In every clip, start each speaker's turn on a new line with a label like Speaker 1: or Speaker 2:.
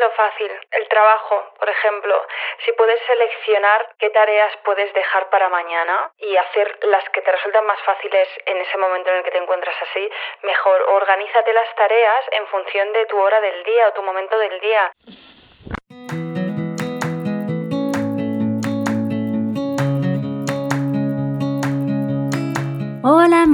Speaker 1: Lo fácil, el trabajo, por ejemplo. Si puedes seleccionar qué tareas puedes dejar para mañana y hacer las que te resultan más fáciles en ese momento en el que te encuentras así, mejor. Organízate las tareas en función de tu hora del día o tu momento del día.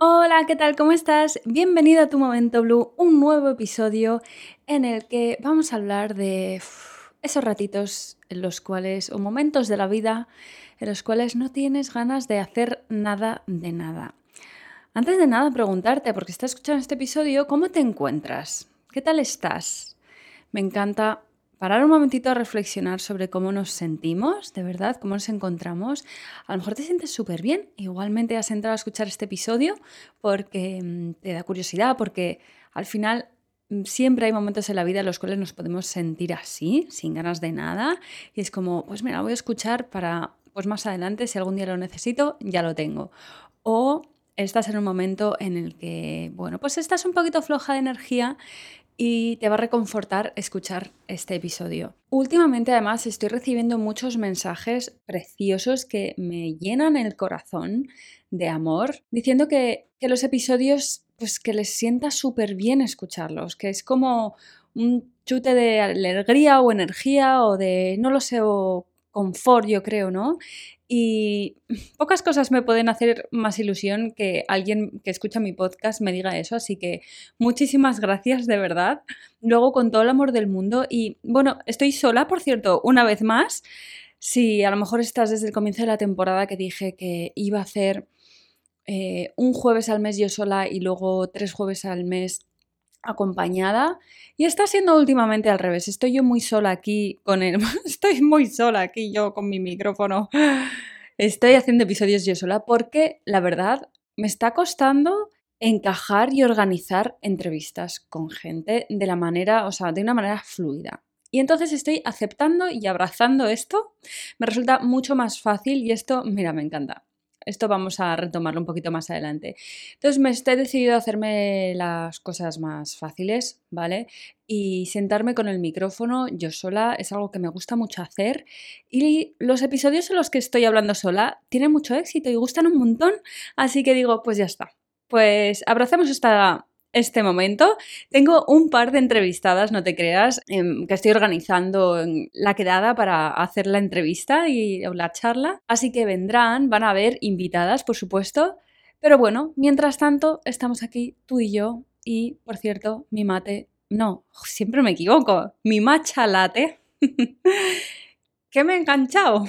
Speaker 2: Hola, ¿qué tal? ¿Cómo estás? Bienvenido a Tu Momento Blue, un nuevo episodio en el que vamos a hablar de esos ratitos en los cuales, o momentos de la vida en los cuales no tienes ganas de hacer nada de nada. Antes de nada, preguntarte, porque estás escuchando este episodio, ¿cómo te encuentras? ¿Qué tal estás? Me encanta parar un momentito a reflexionar sobre cómo nos sentimos, de verdad, cómo nos encontramos. A lo mejor te sientes súper bien, igualmente has entrado a escuchar este episodio porque mm, te da curiosidad, porque al final mm, siempre hay momentos en la vida en los cuales nos podemos sentir así, sin ganas de nada, y es como, pues mira, voy a escuchar para, pues más adelante, si algún día lo necesito, ya lo tengo. O estás en un momento en el que, bueno, pues estás un poquito floja de energía y te va a reconfortar escuchar este episodio. Últimamente además estoy recibiendo muchos mensajes preciosos que me llenan el corazón de amor, diciendo que, los episodios, pues que les sienta súper bien escucharlos, que es como un chute de alegría o energía o de, no lo sé, o confort, yo creo, ¿no? Y pocas cosas me pueden hacer más ilusión que alguien que escucha mi podcast me diga eso, así que muchísimas gracias de verdad. Luego con todo el amor del mundo y bueno, estoy sola, por cierto, una vez más. Si a lo mejor estás desde el comienzo de la temporada que dije que iba a hacer eh, un jueves al mes yo sola y luego tres jueves al mes acompañada y está siendo últimamente al revés. Estoy yo muy sola aquí con el... Estoy muy sola aquí yo con mi micrófono. Estoy haciendo episodios yo sola porque la verdad me está costando encajar y organizar entrevistas con gente de la manera, o sea, de una manera fluida. Y entonces estoy aceptando y abrazando esto. Me resulta mucho más fácil y esto, mira, me encanta. Esto vamos a retomarlo un poquito más adelante. Entonces me he decidido hacerme las cosas más fáciles, ¿vale? Y sentarme con el micrófono yo sola es algo que me gusta mucho hacer. Y los episodios en los que estoy hablando sola tienen mucho éxito y gustan un montón. Así que digo, pues ya está. Pues abrazamos esta este momento. Tengo un par de entrevistadas, no te creas, em, que estoy organizando la quedada para hacer la entrevista y la charla. Así que vendrán, van a haber invitadas, por supuesto. Pero bueno, mientras tanto, estamos aquí tú y yo. Y, por cierto, mi mate no, siempre me equivoco, mi matcha latte, ¿Qué me he enganchado.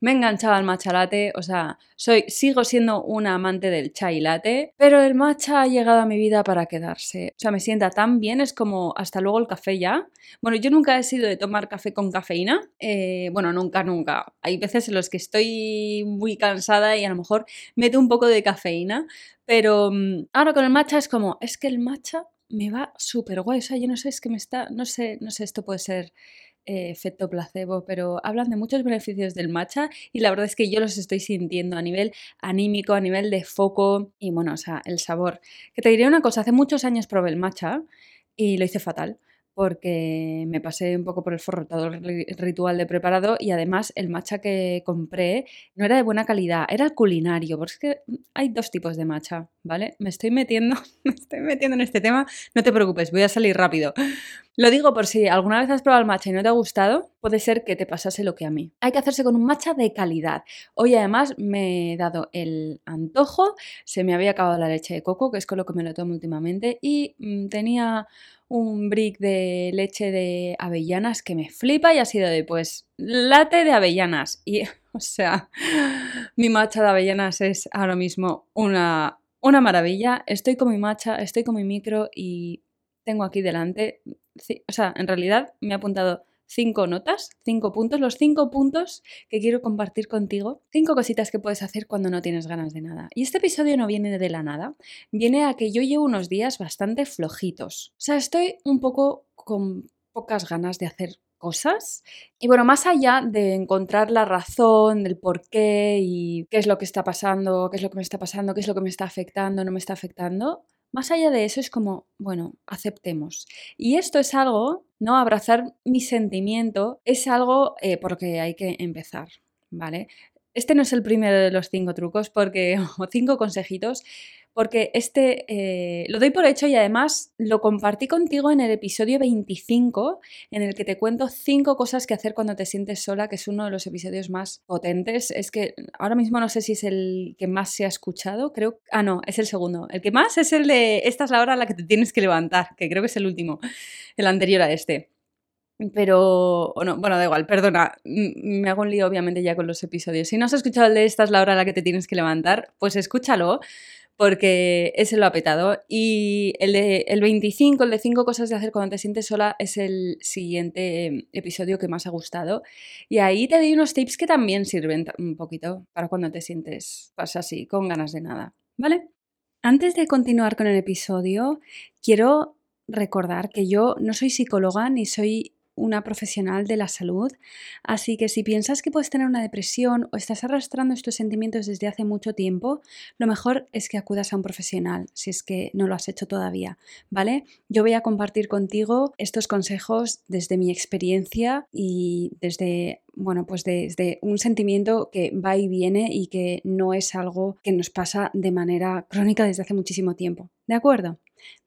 Speaker 2: Me he enganchado al matcha latte, o sea, soy, sigo siendo una amante del chai latte, pero el matcha ha llegado a mi vida para quedarse. O sea, me sienta tan bien, es como hasta luego el café ya. Bueno, yo nunca he sido de tomar café con cafeína, eh, bueno, nunca, nunca. Hay veces en los que estoy muy cansada y a lo mejor meto un poco de cafeína, pero mm, ahora con el matcha es como, es que el matcha me va súper guay, o sea, yo no sé, es que me está, no sé, no sé, esto puede ser efecto placebo, pero hablan de muchos beneficios del matcha y la verdad es que yo los estoy sintiendo a nivel anímico, a nivel de foco y bueno, o sea, el sabor. Que te diré una cosa, hace muchos años probé el matcha y lo hice fatal porque me pasé un poco por el forrotador ritual de preparado y además el matcha que compré no era de buena calidad, era culinario, porque es que hay dos tipos de matcha, ¿vale? Me estoy metiendo, me estoy metiendo en este tema, no te preocupes, voy a salir rápido. Lo digo por si alguna vez has probado el matcha y no te ha gustado, puede ser que te pasase lo que a mí. Hay que hacerse con un matcha de calidad. Hoy además me he dado el antojo, se me había acabado la leche de coco, que es con lo que me lo tomo últimamente, y mm, tenía un brick de leche de avellanas que me flipa y ha sido de pues late de avellanas. Y o sea, mi matcha de avellanas es ahora mismo una, una maravilla. Estoy con mi matcha, estoy con mi micro y tengo aquí delante, o sea, en realidad me ha apuntado cinco notas, cinco puntos, los cinco puntos que quiero compartir contigo, cinco cositas que puedes hacer cuando no tienes ganas de nada. Y este episodio no viene de la nada, viene a que yo llevo unos días bastante flojitos. O sea, estoy un poco con pocas ganas de hacer cosas. Y bueno, más allá de encontrar la razón del por qué y qué es lo que está pasando, qué es lo que me está pasando, qué es lo que me está afectando, no me está afectando, más allá de eso es como, bueno, aceptemos. Y esto es algo, ¿no? Abrazar mi sentimiento es algo eh, porque hay que empezar, ¿vale? Este no es el primero de los cinco trucos porque, o cinco consejitos, porque este eh, lo doy por hecho y además lo compartí contigo en el episodio 25, en el que te cuento cinco cosas que hacer cuando te sientes sola, que es uno de los episodios más potentes. Es que ahora mismo no sé si es el que más se ha escuchado, creo. Ah, no, es el segundo. El que más es el de esta es la hora a la que te tienes que levantar, que creo que es el último, el anterior a este. Pero, no, bueno, da igual, perdona, me hago un lío obviamente ya con los episodios. Si no has escuchado el de esta es la hora a la que te tienes que levantar, pues escúchalo, porque ese lo ha petado. Y el, de, el 25, el de 5 cosas de hacer cuando te sientes sola, es el siguiente episodio que más ha gustado. Y ahí te doy unos tips que también sirven un poquito para cuando te sientes pues así, con ganas de nada. ¿Vale? Antes de continuar con el episodio, quiero recordar que yo no soy psicóloga ni soy una profesional de la salud, así que si piensas que puedes tener una depresión o estás arrastrando estos sentimientos desde hace mucho tiempo, lo mejor es que acudas a un profesional, si es que no lo has hecho todavía, ¿vale? Yo voy a compartir contigo estos consejos desde mi experiencia y desde bueno, pues desde un sentimiento que va y viene y que no es algo que nos pasa de manera crónica desde hace muchísimo tiempo. ¿De acuerdo?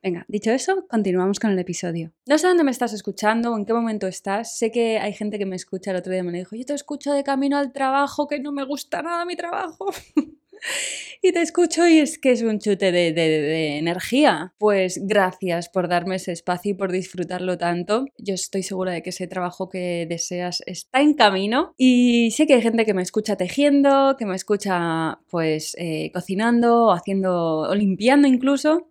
Speaker 2: Venga, dicho eso, continuamos con el episodio. No sé dónde me estás escuchando o en qué momento estás. Sé que hay gente que me escucha, el otro día me dijo, yo te escucho de camino al trabajo, que no me gusta nada mi trabajo. y te escucho y es que es un chute de, energía. Pues gracias por darme ese espacio y por disfrutarlo tanto. Yo estoy segura de que ese trabajo que deseas está en camino y sé que hay gente que me escucha tejiendo, que me escucha pues eh, cocinando, haciendo o limpiando incluso.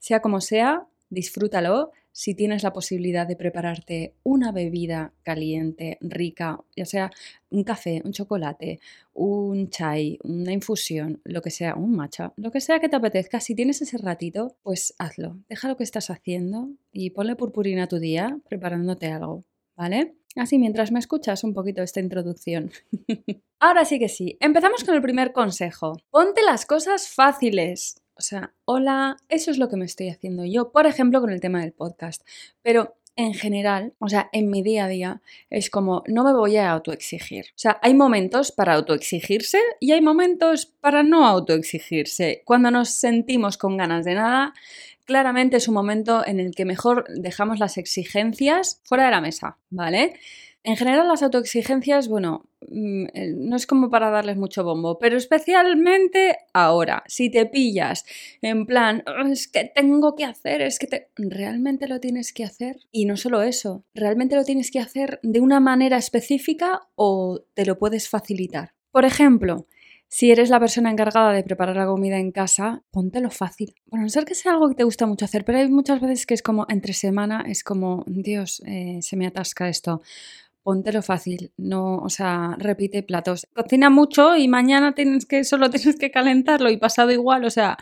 Speaker 2: Sea como sea, disfrútalo si tienes la posibilidad de prepararte una bebida caliente, rica, ya sea un café, un chocolate, un chai, una infusión, lo que sea, un matcha, lo que sea que te apetezca, si tienes ese ratito, pues hazlo. Deja lo que estás haciendo y ponle purpurina a tu día preparándote algo, ¿vale? Así mientras me escuchas un poquito esta introducción. Ahora sí que sí, empezamos con el primer consejo. Ponte las cosas fáciles. O sea, hola, eso es lo que me estoy haciendo yo, por ejemplo, con el tema del podcast. Pero en general, o sea, en mi día a día, es como no me voy a autoexigir. O sea, hay momentos para autoexigirse y hay momentos para no autoexigirse. Cuando nos sentimos con ganas de nada, claramente es un momento en el que mejor dejamos las exigencias fuera de la mesa, ¿vale? En general las autoexigencias, bueno, mm, eh, no es como para darles mucho bombo, pero especialmente ahora, si te pillas en plan, oh, es que tengo que hacer, es que te... realmente lo tienes que hacer. Y no solo eso, realmente lo tienes que hacer de una manera específica o te lo puedes facilitar. Por ejemplo, si eres la persona encargada de preparar la comida en casa, póntelo fácil. Bueno, no ser que sea algo que te gusta mucho hacer, pero hay muchas veces que es como entre semana, es como, Dios, eh, se me atasca esto. Póntelo fácil, no, o sea, repite platos. Cocina mucho y mañana tienes que, solo tienes que calentarlo y pasado igual, o sea,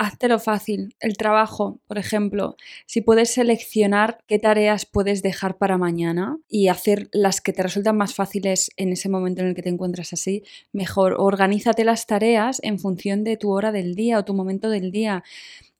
Speaker 2: Háztelo fácil. El trabajo, por ejemplo, si puedes seleccionar qué tareas puedes dejar para mañana y hacer las que te resultan más fáciles en ese momento en el que te encuentras así, mejor. Organízate las tareas en función de tu hora del día o tu momento del día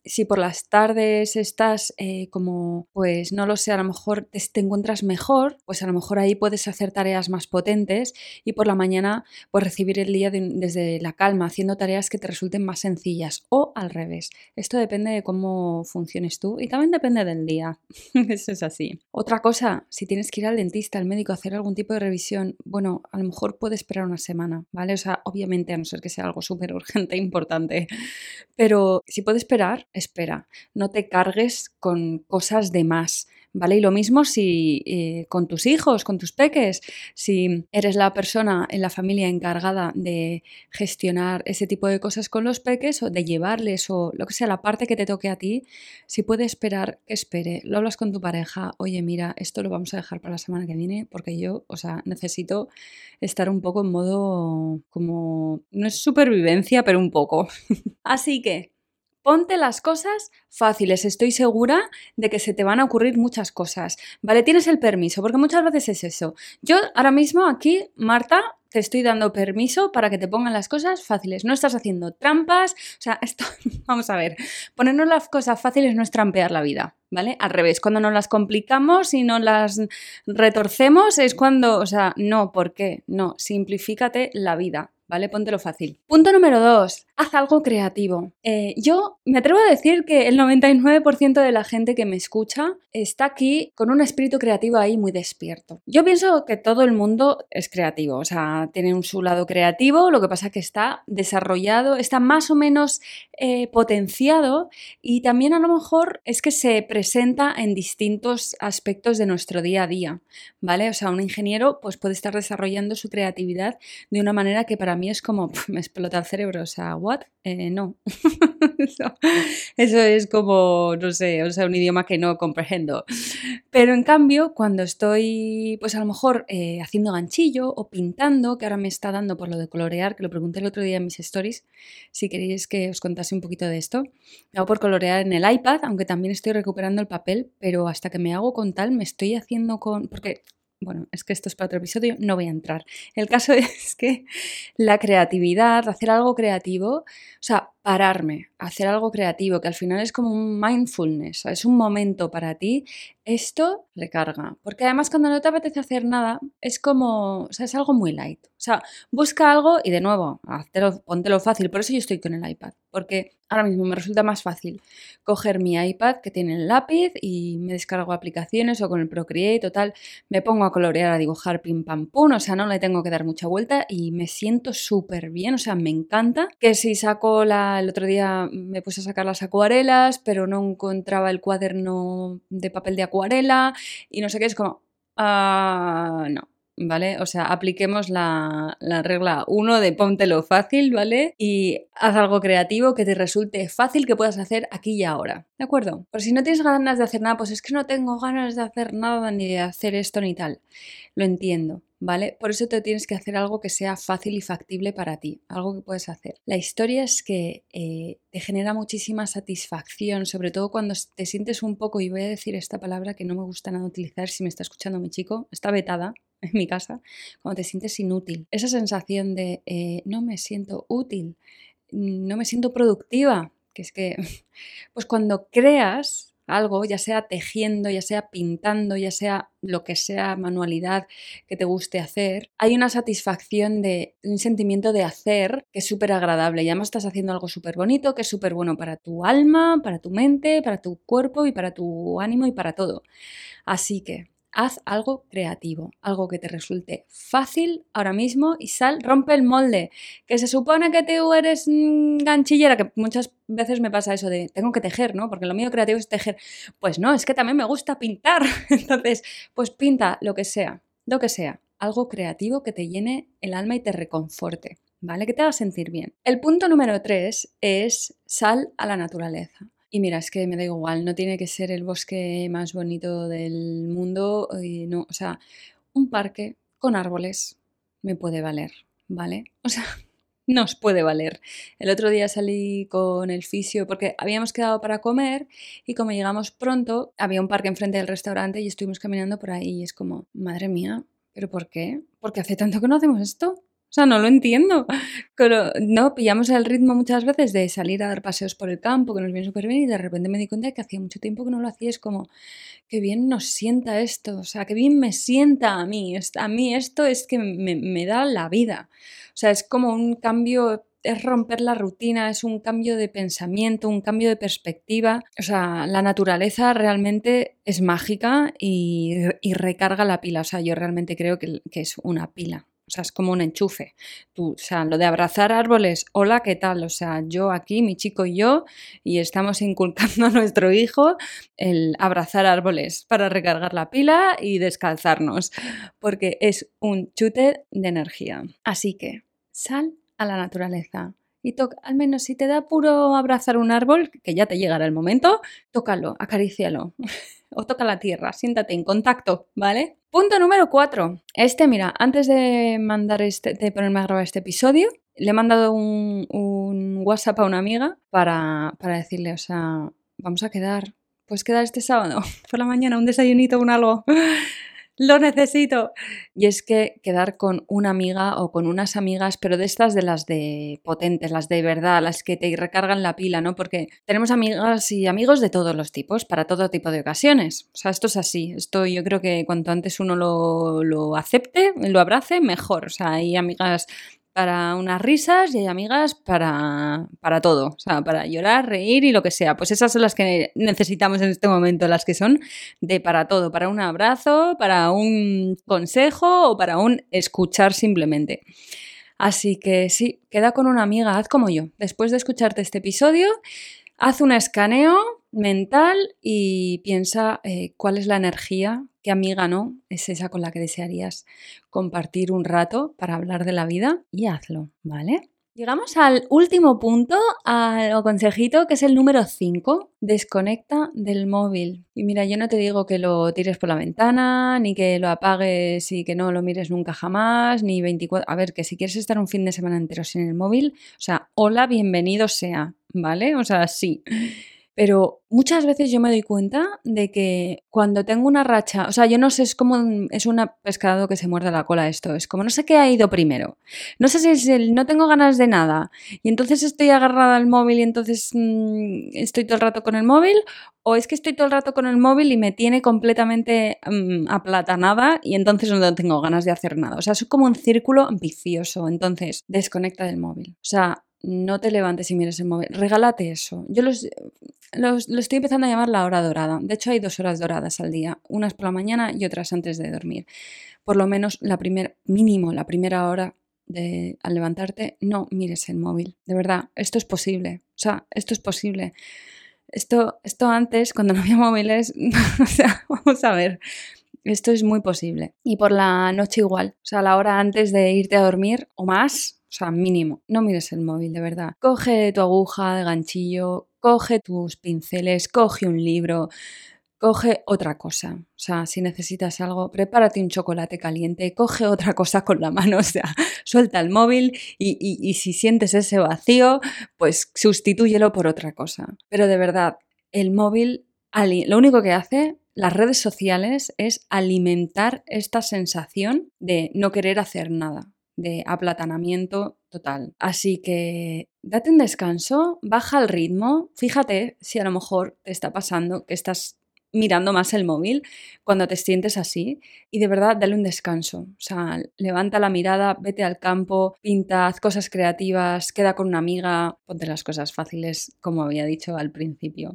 Speaker 2: si por las tardes estás eh, como, pues no lo sé, a lo mejor te, encuentras mejor, pues a lo mejor ahí puedes hacer tareas más potentes y por la mañana pues recibir el día desde la calma, haciendo tareas que te resulten más sencillas o al revés. Esto depende de cómo funciones tú y también depende del día. Eso es así. Otra cosa, si tienes que ir al dentista, al médico, a hacer algún tipo de revisión, bueno, a lo mejor puedes esperar una semana, ¿vale? O sea, obviamente a no ser que sea algo súper urgente e importante, pero si puedes esperar, espera, no te cargues con cosas de más. ¿Vale? Y lo mismo si eh, con tus hijos, con tus peques, si eres la persona en la familia encargada de gestionar ese tipo de cosas con los peques o de llevarles o lo que sea, la parte que te toque a ti, si puede esperar, que espere. Lo hablas con tu pareja, oye, mira, esto lo vamos a dejar para la semana que viene porque yo, o sea, necesito estar un poco en modo como, no es supervivencia, pero un poco. Así que Ponte las cosas fáciles, estoy segura de que se te van a ocurrir muchas cosas. Vale, tienes el permiso, porque muchas veces es eso. Yo ahora mismo aquí, Marta, te estoy dando permiso para que te pongan las cosas fáciles. No estás haciendo trampas. O sea, esto, vamos a ver, ponernos las cosas fáciles no es trampear la vida, ¿vale? Al revés, cuando nos las complicamos y no las retorcemos es cuando, o sea, no, ¿por qué? No, simplifícate la vida. ¿Vale? Póntelo fácil. Punto número dos, haz algo creativo. Eh, yo me atrevo a decir que el 99% de la gente que me escucha está aquí con un espíritu creativo ahí muy despierto. Yo pienso que todo el mundo es creativo, o sea, tiene un su lado creativo, lo que pasa es que está desarrollado, está más o menos eh, potenciado y también a lo mejor es que se presenta en distintos aspectos de nuestro día a día, ¿vale? O sea, un ingeniero pues puede estar desarrollando su creatividad de una manera que para mí es como, me explota el cerebro, o sea, ¿what? Eh, no. eso, es como, no sé, o sea, un idioma que no comprendo. Pero en cambio, cuando estoy, pues a lo mejor eh, haciendo ganchillo o pintando, que ahora me está dando por lo de colorear, que lo pregunté el otro día en mis stories, si queréis que os contase un poquito de esto, me hago por colorear en el iPad, aunque también estoy recuperando el papel, pero hasta que me hago con tal, me estoy haciendo con, porque bueno, es que esto es para otro episodio, no voy a entrar. El caso es que la creatividad, hacer algo creativo, o sea, pararme, hacer algo creativo, que al final es como un mindfulness, es un momento para ti, esto recarga. Porque además cuando no te apetece hacer nada, es como, o sea, es algo muy light. O sea, busca algo y de nuevo, hazlo, póntelo fácil. Por eso yo estoy con el iPad, porque ahora mismo me resulta más fácil coger mi iPad que tiene el lápiz y me descargo aplicaciones o con el Procreate o tal, me pongo a colorear, a dibujar pim pam pum, o sea, no le tengo que dar mucha vuelta y me siento súper bien, o sea, me encanta que si saco la el otro día me puse a sacar las acuarelas, pero no encontraba el cuaderno de papel de acuarela y no sé qué, es como, ah, no. ¿Vale? O sea, apliquemos la, la regla 1 de póntelo fácil, ¿vale? Y haz algo creativo que te resulte fácil que puedas hacer aquí y ahora. ¿De acuerdo? Por si no tienes ganas de hacer nada, pues es que no tengo ganas de hacer nada ni de hacer esto ni tal. Lo entiendo. ¿Vale? Por eso te tienes que hacer algo que sea fácil y factible para ti, algo que puedes hacer. La historia es que eh, te genera muchísima satisfacción, sobre todo cuando te sientes un poco, y voy a decir esta palabra que no me gusta nada utilizar si me está escuchando mi chico, está vetada en mi casa, cuando te sientes inútil. Esa sensación de eh, no me siento útil, no me siento productiva, que es que, pues cuando creas algo, ya sea tejiendo, ya sea pintando, ya sea lo que sea manualidad que te guste hacer, hay una satisfacción de un sentimiento de hacer que es súper agradable y además estás haciendo algo súper bonito, que es súper bueno para tu alma, para tu mente, para tu cuerpo y para tu ánimo y para todo. Así que haz algo creativo, algo que te resulte fácil ahora mismo y sal, rompe el molde. Que se supone que tú eres mm, ganchillera, que muchas veces me pasa eso de tengo que tejer, ¿no? Porque lo mío creativo es tejer. Pues no, es que también me gusta pintar. Entonces, pues pinta lo que sea, lo que sea, algo creativo que te llene el alma y te reconforte. ¿Vale? Que te haga sentir bien. El punto número tres es sal a la naturaleza. Y mira, es que me da igual, no tiene que ser el bosque más bonito del mundo, y no, o sea, un parque con árboles me puede valer, ¿vale? O sea, nos puede valer. El otro día salí con el fisio porque habíamos quedado para comer y como llegamos pronto, había un parque enfrente del restaurante y estuvimos caminando por ahí y es como, madre mía, ¿pero por qué? Porque hace tanto que no hacemos esto. O sea, no lo entiendo. No, pillamos el ritmo muchas veces de salir a dar paseos por el campo, que nos viene súper bien, y de repente me di cuenta de que hacía mucho tiempo que no lo hacía. Es como, qué bien nos sienta esto, o sea, qué bien me sienta a mí. A mí esto es que me, da la vida. O sea, es como un cambio es romper la rutina, es un cambio de pensamiento, un cambio de perspectiva. O sea, la naturaleza realmente es mágica y, recarga la pila. O sea, yo realmente creo que es una pila. O sea, es como un enchufe. Tú, o sea, lo de abrazar árboles, hola, ¿qué tal? O sea, yo aquí, mi chico y yo, y estamos inculcando a nuestro hijo el abrazar árboles para recargar la pila y descalzarnos, porque es un chute de energía. Así que, sal a la naturaleza. Y toca, al menos si te da puro abrazar un árbol, que ya te llegará el momento, tócalo, acarícialo. o toca la tierra, siéntate en contacto, ¿vale? Punto número 4. Este, mira, antes de mandar este, de ponerme a grabar este episodio, le he mandado un, un WhatsApp a una amiga para, para, decirle, o sea, vamos a quedar, pues quedar este sábado por la mañana, un desayunito, un algo lo necesito. Y es que quedar con una amiga o con unas amigas, pero de estas de las de potentes, las de verdad, las que te recargan la pila, ¿no? Porque tenemos amigas y amigos de todos los tipos, para todo tipo de ocasiones. O sea, esto es así. Esto yo creo que cuanto antes uno lo, lo acepte, lo abrace, mejor. O sea, hay amigas para unas risas y hay amigas para, para todo, o sea, para llorar, reír y lo que sea. Pues esas son las que necesitamos en este momento, las que son de para todo, para un abrazo, para un consejo o para un escuchar simplemente. Así que sí, queda con una amiga, haz como yo. Después de escucharte este episodio, haz un escaneo mental y piensa eh, cuál es la energía, qué amiga no es esa con la que desearías compartir un rato para hablar de la vida y hazlo, ¿vale? Llegamos al último punto, al consejito, que es el número 5. Desconecta del móvil. Y mira, yo no te digo que lo tires por la ventana, ni que lo apagues y que no lo mires nunca jamás, ni 24... A ver, que si quieres estar un fin de semana entero sin el móvil, o sea, hola, bienvenido sea, ¿vale? O sea, sí. Pero muchas veces yo me doy cuenta de que cuando tengo una racha, o sea, yo no sé, es como es un pescado que se muerde la cola esto, es como no sé qué ha ido primero. No sé si es el no tengo ganas de nada y entonces estoy agarrada al móvil y entonces mmm, estoy todo el rato con el móvil o es que estoy todo el rato con el móvil y me tiene completamente mmm, aplatanada y entonces no tengo ganas de hacer nada. O sea, es como un círculo vicioso, entonces desconecta del móvil. O sea, no te levantes y mires el móvil. Regálate eso. Yo los, los, lo estoy empezando a llamar la hora dorada. De hecho, hay dos horas doradas al día, unas por la mañana y otras antes de dormir. Por lo menos la primer, mínimo la primera hora de, al levantarte, no mires el móvil. De verdad, esto es posible. O sea, esto es posible. Esto, esto antes, cuando no había móviles, o sea, vamos a ver. Esto es muy posible. Y por la noche igual. O sea, la hora antes de irte a dormir o más, o sea, mínimo, no mires el móvil, de verdad. Coge tu aguja de ganchillo, coge tus pinceles, coge un libro, coge otra cosa. O sea, si necesitas algo, prepárate un chocolate caliente, coge otra cosa con la mano, o sea, suelta el móvil y, y, y si sientes ese vacío, pues sustitúyelo por otra cosa. Pero de verdad, el móvil, lo único que hace las redes sociales es alimentar esta sensación de no querer hacer nada de aplatanamiento total. Así que date un descanso, baja el ritmo, fíjate si a lo mejor te está pasando que estás mirando más el móvil cuando te sientes así y de verdad dale un descanso. O sea, levanta la mirada, vete al campo, pinta, haz cosas creativas, queda con una amiga, ponte las cosas fáciles como había dicho al principio.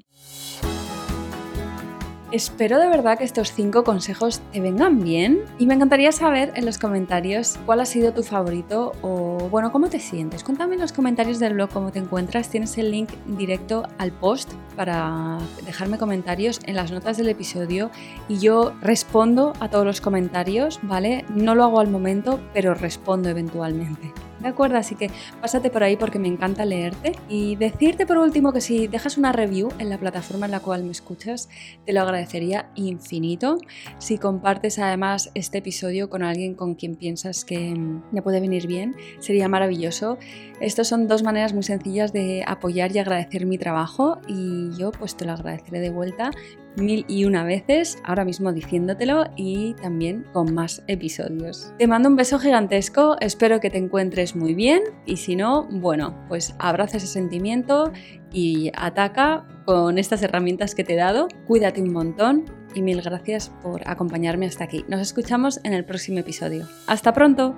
Speaker 2: Espero de verdad que estos cinco consejos te vengan bien y me encantaría saber en los comentarios cuál ha sido tu favorito o bueno, cómo te sientes. Cuéntame en los comentarios del blog cómo te encuentras. Tienes el link directo al post para dejarme comentarios en las notas del episodio y yo respondo a todos los comentarios, ¿vale? No lo hago al momento, pero respondo eventualmente. ¿De acuerdo? Así que pásate por ahí porque me encanta leerte. Y decirte por último que si dejas una review en la plataforma en la cual me escuchas, te lo agradecería infinito. Si compartes además este episodio con alguien con quien piensas que me puede venir bien, sería maravilloso. Estas son dos maneras muy sencillas de apoyar y agradecer mi trabajo y yo pues te lo agradeceré de vuelta mil y una veces, ahora mismo diciéndotelo y también con más episodios. Te mando un beso gigantesco, espero que te encuentres muy bien y si no, bueno, pues abraza ese sentimiento y ataca con estas herramientas que te he dado. Cuídate un montón y mil gracias por acompañarme hasta aquí. Nos escuchamos en el próximo episodio. Hasta pronto.